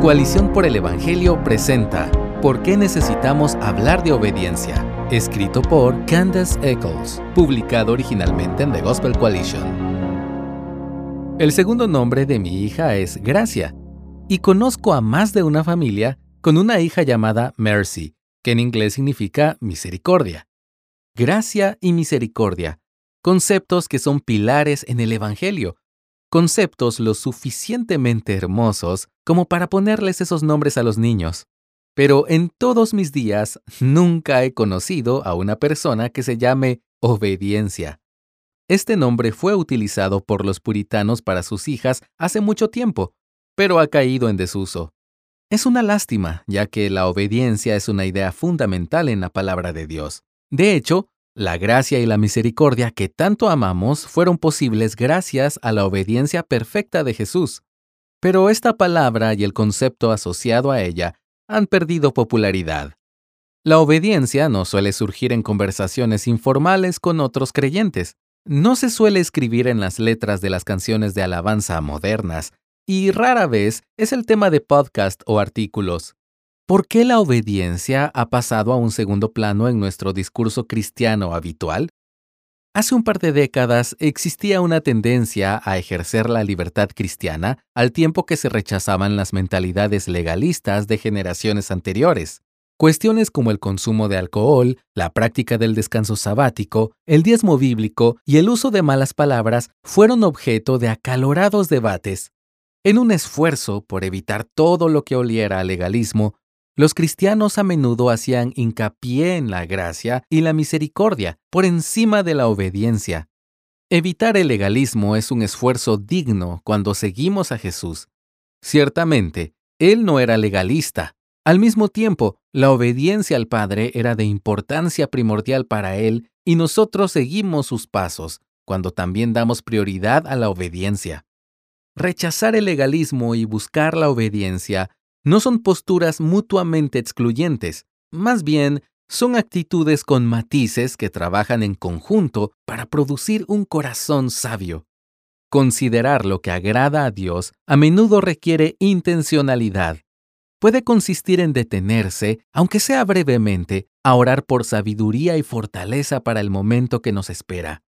Coalición por el Evangelio presenta ¿Por qué necesitamos hablar de obediencia? Escrito por Candace Eccles, publicado originalmente en The Gospel Coalition. El segundo nombre de mi hija es Gracia, y conozco a más de una familia con una hija llamada Mercy, que en inglés significa misericordia. Gracia y misericordia, conceptos que son pilares en el Evangelio, conceptos lo suficientemente hermosos como para ponerles esos nombres a los niños. Pero en todos mis días nunca he conocido a una persona que se llame obediencia. Este nombre fue utilizado por los puritanos para sus hijas hace mucho tiempo, pero ha caído en desuso. Es una lástima, ya que la obediencia es una idea fundamental en la palabra de Dios. De hecho, la gracia y la misericordia que tanto amamos fueron posibles gracias a la obediencia perfecta de Jesús. Pero esta palabra y el concepto asociado a ella han perdido popularidad. La obediencia no suele surgir en conversaciones informales con otros creyentes. No se suele escribir en las letras de las canciones de alabanza modernas, y rara vez es el tema de podcast o artículos. ¿Por qué la obediencia ha pasado a un segundo plano en nuestro discurso cristiano habitual? Hace un par de décadas existía una tendencia a ejercer la libertad cristiana al tiempo que se rechazaban las mentalidades legalistas de generaciones anteriores. Cuestiones como el consumo de alcohol, la práctica del descanso sabático, el diezmo bíblico y el uso de malas palabras fueron objeto de acalorados debates. En un esfuerzo por evitar todo lo que oliera a legalismo, los cristianos a menudo hacían hincapié en la gracia y la misericordia por encima de la obediencia. Evitar el legalismo es un esfuerzo digno cuando seguimos a Jesús. Ciertamente, Él no era legalista. Al mismo tiempo, la obediencia al Padre era de importancia primordial para Él y nosotros seguimos sus pasos, cuando también damos prioridad a la obediencia. Rechazar el legalismo y buscar la obediencia no son posturas mutuamente excluyentes, más bien son actitudes con matices que trabajan en conjunto para producir un corazón sabio. Considerar lo que agrada a Dios a menudo requiere intencionalidad. Puede consistir en detenerse, aunque sea brevemente, a orar por sabiduría y fortaleza para el momento que nos espera.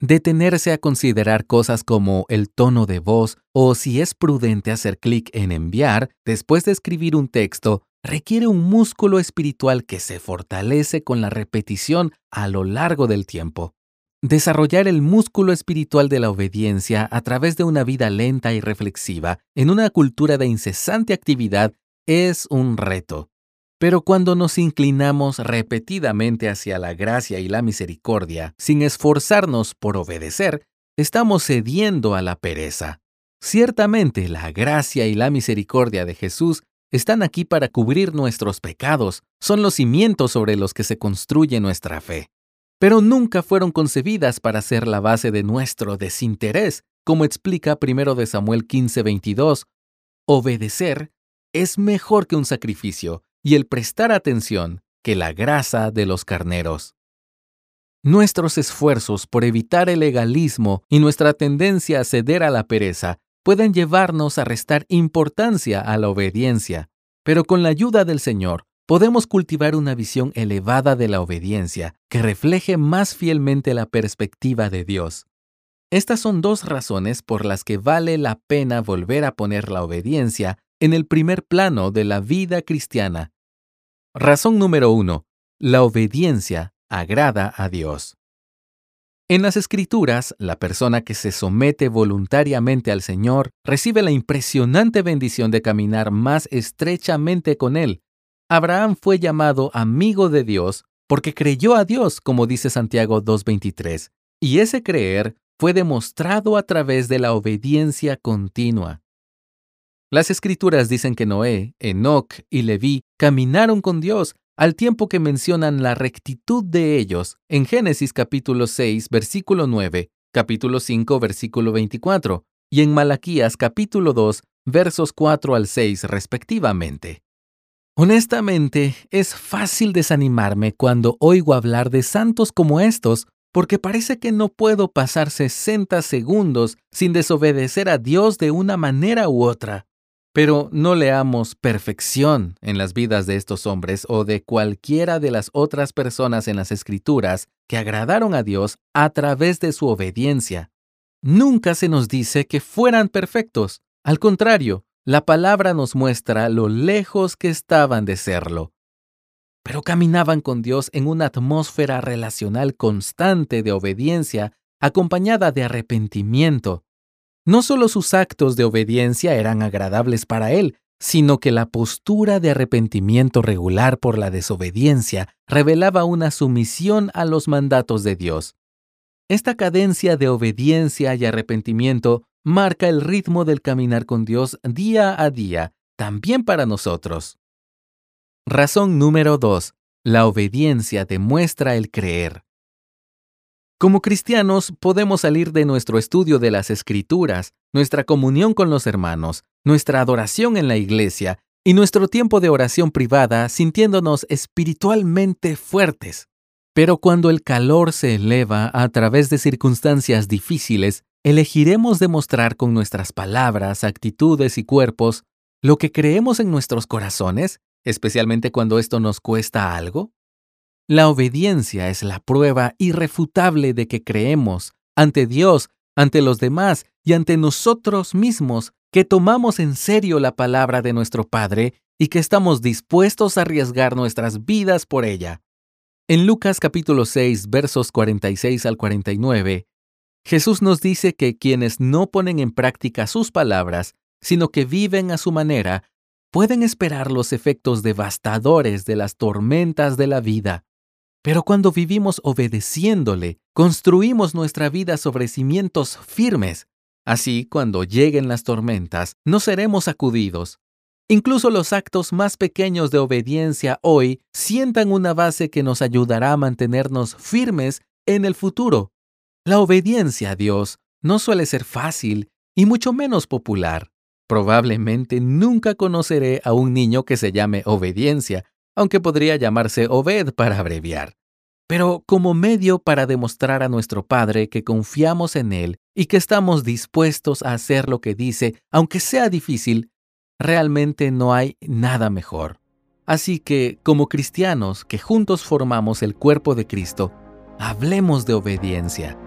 Detenerse a considerar cosas como el tono de voz o si es prudente hacer clic en enviar después de escribir un texto requiere un músculo espiritual que se fortalece con la repetición a lo largo del tiempo. Desarrollar el músculo espiritual de la obediencia a través de una vida lenta y reflexiva en una cultura de incesante actividad es un reto. Pero cuando nos inclinamos repetidamente hacia la gracia y la misericordia, sin esforzarnos por obedecer, estamos cediendo a la pereza. Ciertamente la gracia y la misericordia de Jesús están aquí para cubrir nuestros pecados, son los cimientos sobre los que se construye nuestra fe. Pero nunca fueron concebidas para ser la base de nuestro desinterés, como explica 1 de Samuel 15:22. Obedecer es mejor que un sacrificio, y el prestar atención que la grasa de los carneros. Nuestros esfuerzos por evitar el legalismo y nuestra tendencia a ceder a la pereza pueden llevarnos a restar importancia a la obediencia, pero con la ayuda del Señor podemos cultivar una visión elevada de la obediencia que refleje más fielmente la perspectiva de Dios. Estas son dos razones por las que vale la pena volver a poner la obediencia en el primer plano de la vida cristiana Razón número uno. La obediencia agrada a Dios. En las Escrituras, la persona que se somete voluntariamente al Señor recibe la impresionante bendición de caminar más estrechamente con Él. Abraham fue llamado amigo de Dios porque creyó a Dios, como dice Santiago 2.23, y ese creer fue demostrado a través de la obediencia continua. Las escrituras dicen que Noé, Enoc y Leví caminaron con Dios al tiempo que mencionan la rectitud de ellos en Génesis capítulo 6 versículo 9, capítulo 5 versículo 24 y en Malaquías capítulo 2 versos 4 al 6 respectivamente. Honestamente, es fácil desanimarme cuando oigo hablar de santos como estos porque parece que no puedo pasar 60 segundos sin desobedecer a Dios de una manera u otra. Pero no leamos perfección en las vidas de estos hombres o de cualquiera de las otras personas en las Escrituras que agradaron a Dios a través de su obediencia. Nunca se nos dice que fueran perfectos. Al contrario, la palabra nos muestra lo lejos que estaban de serlo. Pero caminaban con Dios en una atmósfera relacional constante de obediencia acompañada de arrepentimiento. No solo sus actos de obediencia eran agradables para él, sino que la postura de arrepentimiento regular por la desobediencia revelaba una sumisión a los mandatos de Dios. Esta cadencia de obediencia y arrepentimiento marca el ritmo del caminar con Dios día a día, también para nosotros. Razón número 2. La obediencia demuestra el creer. Como cristianos podemos salir de nuestro estudio de las escrituras, nuestra comunión con los hermanos, nuestra adoración en la iglesia y nuestro tiempo de oración privada sintiéndonos espiritualmente fuertes. Pero cuando el calor se eleva a través de circunstancias difíciles, elegiremos demostrar con nuestras palabras, actitudes y cuerpos lo que creemos en nuestros corazones, especialmente cuando esto nos cuesta algo. La obediencia es la prueba irrefutable de que creemos ante Dios, ante los demás y ante nosotros mismos que tomamos en serio la palabra de nuestro Padre y que estamos dispuestos a arriesgar nuestras vidas por ella. En Lucas capítulo 6 versos 46 al 49, Jesús nos dice que quienes no ponen en práctica sus palabras, sino que viven a su manera, pueden esperar los efectos devastadores de las tormentas de la vida. Pero cuando vivimos obedeciéndole, construimos nuestra vida sobre cimientos firmes. Así, cuando lleguen las tormentas, no seremos sacudidos. Incluso los actos más pequeños de obediencia hoy sientan una base que nos ayudará a mantenernos firmes en el futuro. La obediencia a Dios no suele ser fácil y mucho menos popular. Probablemente nunca conoceré a un niño que se llame obediencia, aunque podría llamarse Obed para abreviar. Pero como medio para demostrar a nuestro Padre que confiamos en Él y que estamos dispuestos a hacer lo que dice, aunque sea difícil, realmente no hay nada mejor. Así que, como cristianos que juntos formamos el cuerpo de Cristo, hablemos de obediencia.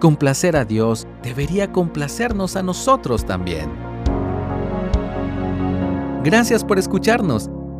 Complacer a Dios debería complacernos a nosotros también. Gracias por escucharnos.